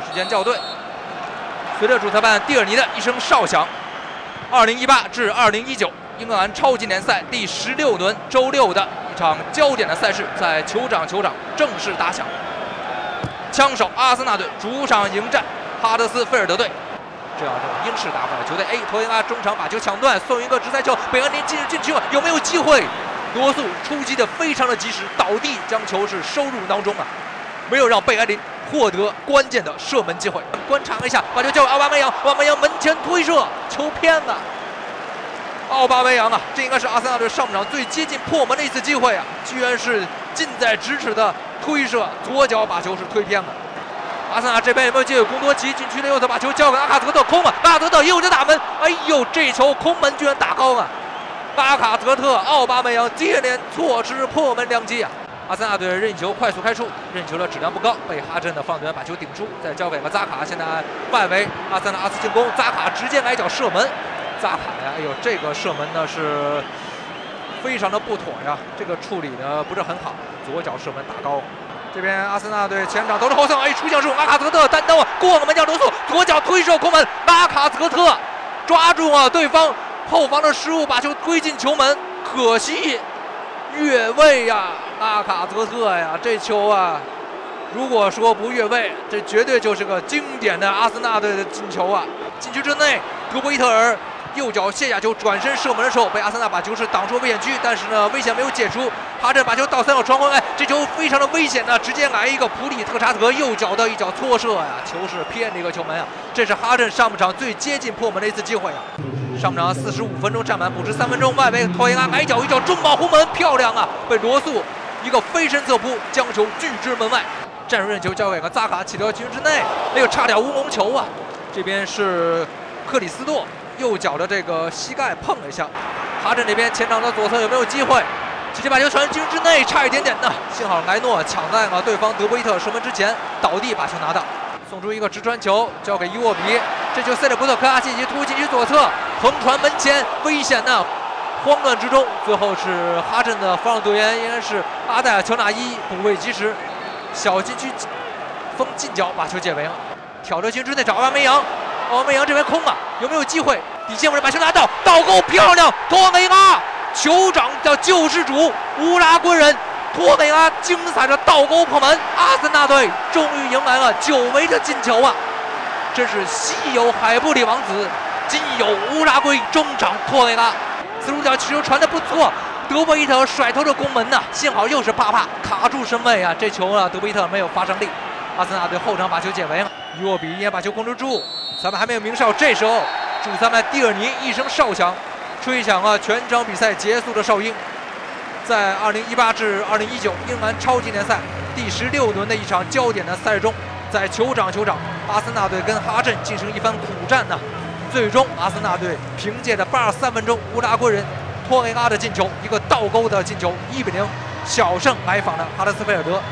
时间校对。随着主裁判蒂尔尼的一声哨响，二零一八至二零一九英格兰超级联赛第十六轮周六的一场焦点的赛事在酋长球场正式打响。枪手阿森纳队主场迎战哈德斯菲尔德队。这样这种英式打法的球队，哎，托雷阿中场把球抢断，送一个直塞球，贝恩林进入禁区了，有没有机会？罗素出击的非常的及时，倒地将球是收入囊中啊，没有让贝恩林获得关键的射门机会。观察一下，把球交给奥巴梅扬，奥巴梅扬门前推射，球偏了。奥巴梅扬啊，这应该是阿森纳队上半场最接近破门的一次机会啊，居然是近在咫尺的推射，左脚把球是推偏了。阿森纳这边有没有机会？贡多奇禁区的右侧把球交给阿卡泽特，空啊！阿卡泽特又在打门，哎呦，这球空门居然打高了！阿卡泽特、奥巴梅扬接连错失破门良机啊！阿森纳队任意球快速开出，任意球的质量不高，被哈镇的防守员把球顶出，再交给了扎卡。现在外围阿森纳阿斯进攻，扎卡直接来脚射门。扎卡呀，哎呦，这个射门呢是非常的不妥呀，这个处理呢不是很好，左脚射门打高。这边阿森纳队前场都是后送，哎，出球是阿卡泽特单刀啊，过了门将罗素，左脚推射空门，阿卡泽特抓住了对方后防的失误，把球推进球门，可惜越位呀，阿卡泽特呀，这球啊，如果说不越位，这绝对就是个经典的阿森纳队的进球啊！禁区之内，德布伊特尔。右脚卸下球，转身射门的时候，被阿森纳把球是挡出危险区，但是呢，危险没有解除。哈镇把球倒三角传回来，这球非常的危险呢，直接来一个普里特查德右脚的一脚搓射呀，球是偏了一个球门啊，这是哈镇上半场最接近破门的一次机会啊。上半场四十五分钟战满补时三分钟，外围托伊拉矮脚一脚中保红门，漂亮啊，被罗素一个飞身侧扑将球拒之门外。战术任球交给了扎卡，起到禁区之内，哎呦，差点乌龙球啊！这边是克里斯多。右脚的这个膝盖碰了一下，哈镇这边前场的左侧有没有机会？直接把球传进之内，差一点点的，幸好莱诺抢在了对方德布伊特射门之前倒地把球拿到，送出一个直传球交给伊沃比，这球塞勒布特科拉契奇突进去左侧横传门前，危险呐！慌乱之中，最后是哈镇的防守队员应该是阿戴尔乔纳伊补位及时，小禁区封近角把球解围了，挑着禁区内找阿巴梅扬。奥梅扬这边空了，有没有机会？底线位置把球拿到，倒钩漂亮！托梅拉，酋长的救世主，乌拉圭人，托梅拉精彩的倒钩破门，阿森纳队终于迎来了久违的进球啊！真是稀有海布里王子，今有乌拉圭中场托梅拉，斯鲁角起球传的不错，德布伊特甩头的攻门呐，幸好又是帕帕卡住身位啊，这球啊，德布伊特没有发生力，阿森纳队后场把球解围了，伊沃比也把球控制住。咱们还没有鸣哨，这时候主裁判蒂尔尼一声哨响，吹响了全场比赛结束的哨音。在2018至2019英格兰超级联赛第十六轮的一场焦点的赛事中，在酋长球场，阿森纳队跟哈镇进行一番苦战呢。最终，阿森纳队凭借着83分钟乌拉圭人托雷拉的进球，一个倒钩的进球一比零小胜来访的哈德斯菲尔德。